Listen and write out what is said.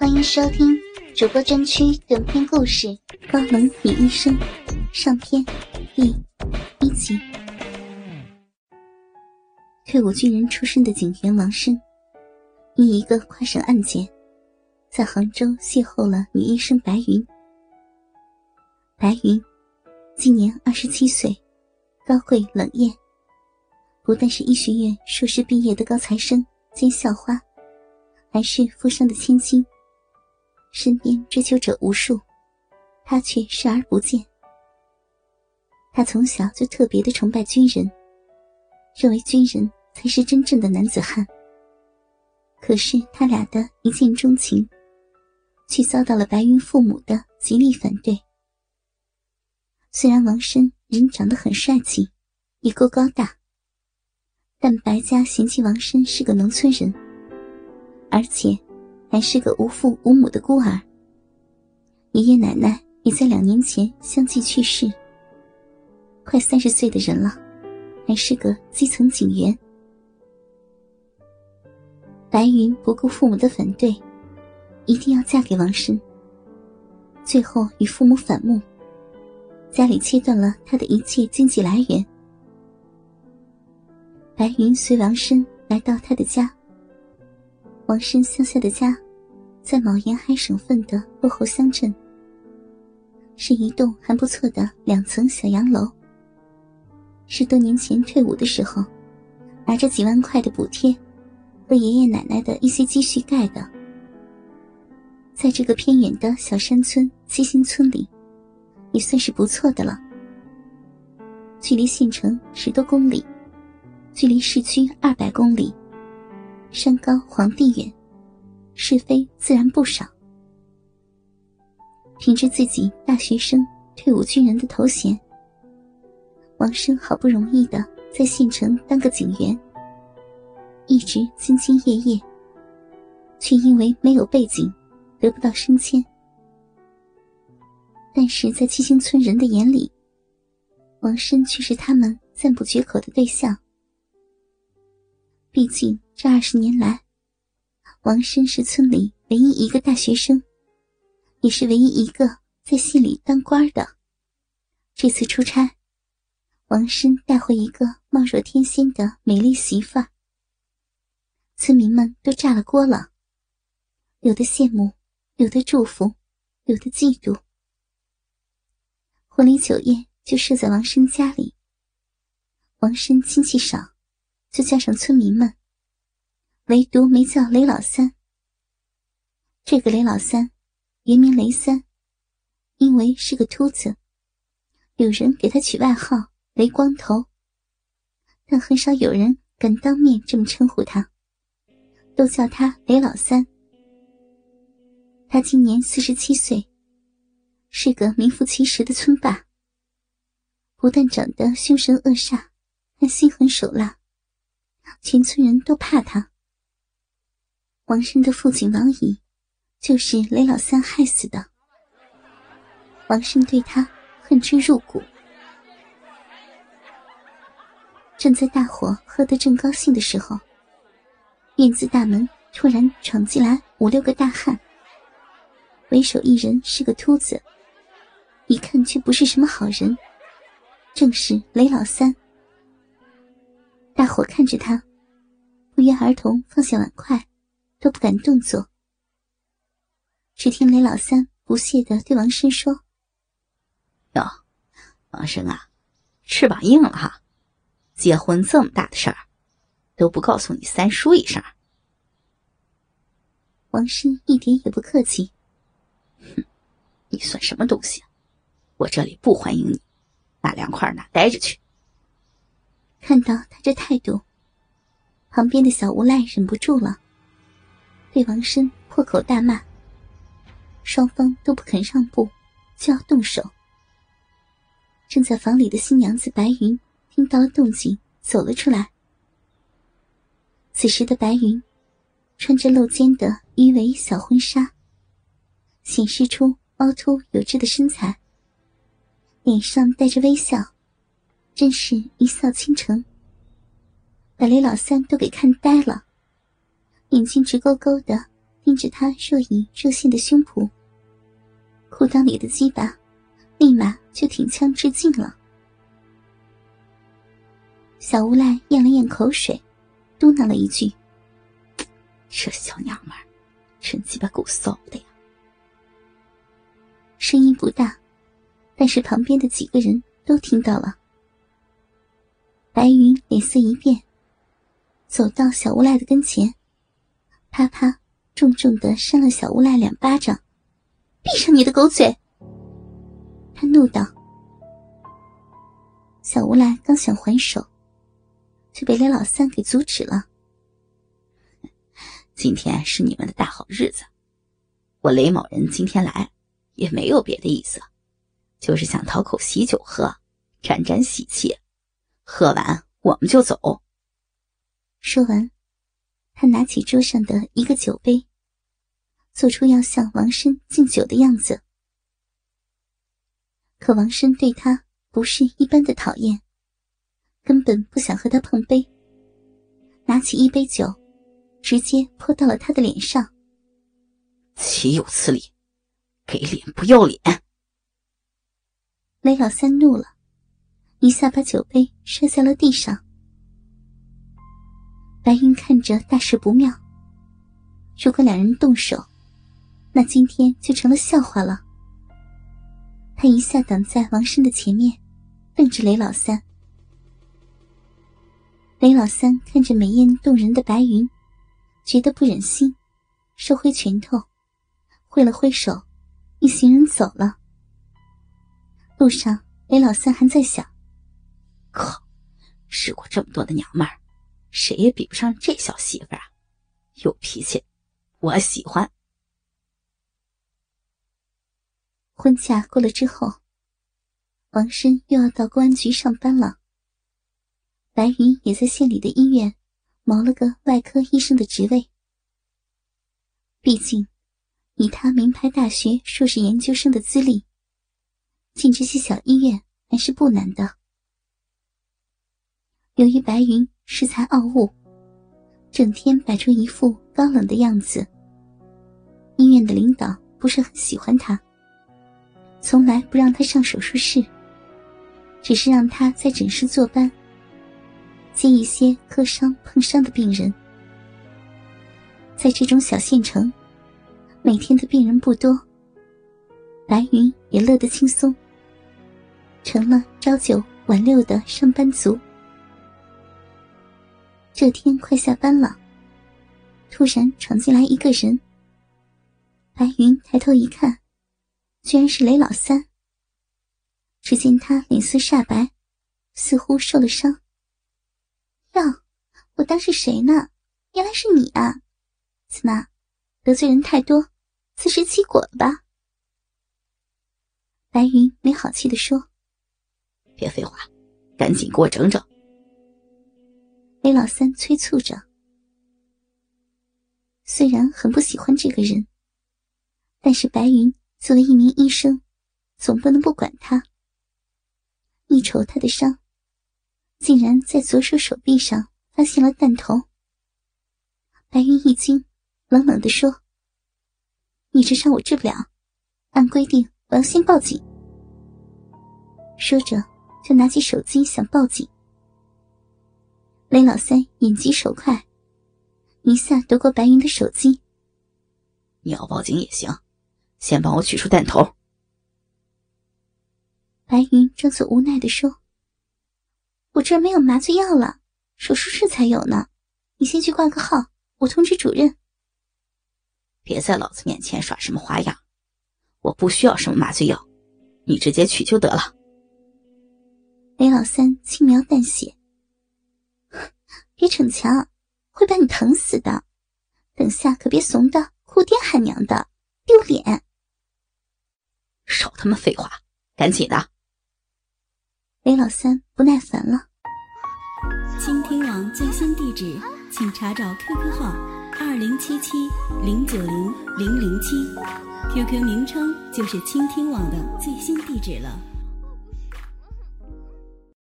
欢迎收听主播专区短篇故事《高冷女医生》上篇第一集。退伍军人出身的警员王生，因一个跨省案件，在杭州邂逅了女医生白云。白云今年二十七岁，高贵冷艳，不但是医学院硕士毕业的高材生兼校花。还是富商的千金，身边追求者无数，他却视而不见。他从小就特别的崇拜军人，认为军人才是真正的男子汉。可是他俩的一见钟情，却遭到了白云父母的极力反对。虽然王申人长得很帅气，也够高大，但白家嫌弃王申是个农村人。而且，还是个无父无母的孤儿。爷爷奶奶也在两年前相继去世。快三十岁的人了，还是个基层警员。白云不顾父母的反对，一定要嫁给王申。最后与父母反目，家里切断了他的一切经济来源。白云随王申来到他的家。王申乡下的家，在某沿海省份的落后乡镇，是一栋还不错的两层小洋楼。十多年前退伍的时候，拿着几万块的补贴和爷爷奶奶的一些积蓄盖的。在这个偏远的小山村七星村里，也算是不错的了。距离县城十多公里，距离市区二百公里。山高皇帝远，是非自然不少。凭着自己大学生、退伍军人的头衔，王生好不容易的在县城当个警员，一直兢兢业业，却因为没有背景，得不到升迁。但是在七星村人的眼里，王生却是他们赞不绝口的对象。毕竟这二十年来，王申是村里唯一一个大学生，也是唯一一个在县里当官的。这次出差，王申带回一个貌若天仙的美丽媳妇，村民们都炸了锅了，有的羡慕，有的祝福，有的嫉妒。婚礼酒宴就设在王生家里，王生亲戚少。就叫上村民们，唯独没叫雷老三。这个雷老三原名雷三，因为是个秃子，有人给他取外号“雷光头”，但很少有人敢当面这么称呼他，都叫他雷老三。他今年四十七岁，是个名副其实的村霸，不但长得凶神恶煞，还心狠手辣。全村人都怕他。王生的父亲王乙，就是雷老三害死的。王生对他恨之入骨。正在大伙喝得正高兴的时候，院子大门突然闯进来五六个大汉，为首一人是个秃子，一看却不是什么好人，正是雷老三。大伙看着他，不约而同放下碗筷，都不敢动作。只听雷老三不屑的对王生说：“哟，王生啊，翅膀硬了哈！结婚这么大的事儿，都不告诉你三叔一声。”王生一点也不客气：“哼，你算什么东西？我这里不欢迎你，哪凉快哪待着去。”看到他这态度，旁边的小无赖忍不住了，对王申破口大骂。双方都不肯让步，就要动手。正在房里的新娘子白云听到了动静，走了出来。此时的白云，穿着露肩的鱼尾小婚纱，显示出凹凸有致的身材，脸上带着微笑。真是一笑倾城，把雷老三都给看呆了，眼睛直勾勾的盯着他若隐若现的胸脯，裤裆里的鸡巴立马就挺枪致敬了。小无赖咽了咽口水，嘟囔了一句：“这小娘们儿，真鸡巴够骚的呀！”声音不大，但是旁边的几个人都听到了。白云脸色一变，走到小无赖的跟前，啪啪。重重的扇了小无赖两巴掌，闭上你的狗嘴！他怒道。小无赖刚想还手，就被雷老三给阻止了。今天是你们的大好日子，我雷某人今天来也没有别的意思，就是想讨口喜酒喝，沾沾喜气。喝完我们就走。说完，他拿起桌上的一个酒杯。做出要向王生敬酒的样子，可王生对他不是一般的讨厌，根本不想和他碰杯。拿起一杯酒，直接泼到了他的脸上。岂有此理！给脸不要脸！雷老三怒了，一下把酒杯摔在了地上。白云看着大事不妙，如果两人动手。那今天就成了笑话了。他一下挡在王生的前面，瞪着雷老三。雷老三看着美艳动人的白云，觉得不忍心，收回拳头，挥了挥手，一行人走了。路上，雷老三还在想：靠，试过这么多的娘们儿，谁也比不上这小媳妇儿啊，有脾气，我喜欢。婚假过了之后，王生又要到公安局上班了。白云也在县里的医院谋了个外科医生的职位。毕竟，以他名牌大学硕士研究生的资历，进这些小医院还是不难的。由于白云恃才傲物，整天摆出一副高冷的样子，医院的领导不是很喜欢他。从来不让他上手术室，只是让他在诊室坐班，接一些磕伤碰伤的病人。在这种小县城，每天的病人不多，白云也乐得轻松，成了朝九晚六的上班族。这天快下班了，突然闯进来一个人。白云抬头一看。居然是雷老三。只见他脸色煞白，似乎受了伤。哟，我当是谁呢？原来是你啊！怎么得罪人太多，自食其果了吧？白云没好气的说：“别废话，赶紧给我整整。”雷老三催促着。虽然很不喜欢这个人，但是白云。作为一名医生，总不能不管他。一瞅他的伤，竟然在左手手臂上发现了弹头。白云一惊，冷冷地说：“你这伤我治不了，按规定我要先报警。”说着，就拿起手机想报警。雷老三眼疾手快，一下夺过白云的手机：“你要报警也行。”先帮我取出弹头。白云装作无奈的说：“我这儿没有麻醉药了，手术室才有呢。你先去挂个号，我通知主任。别在老子面前耍什么花样，我不需要什么麻醉药，你直接取就得了。”雷老三轻描淡写：“别逞强，会把你疼死的。等下可别怂的哭爹喊娘的，丢脸。”少他妈废话，赶紧的！雷老三不耐烦了。倾听网最新地址，请查找 QQ 号二零七七零九零零零七，QQ 名称就是倾听网的最新地址了。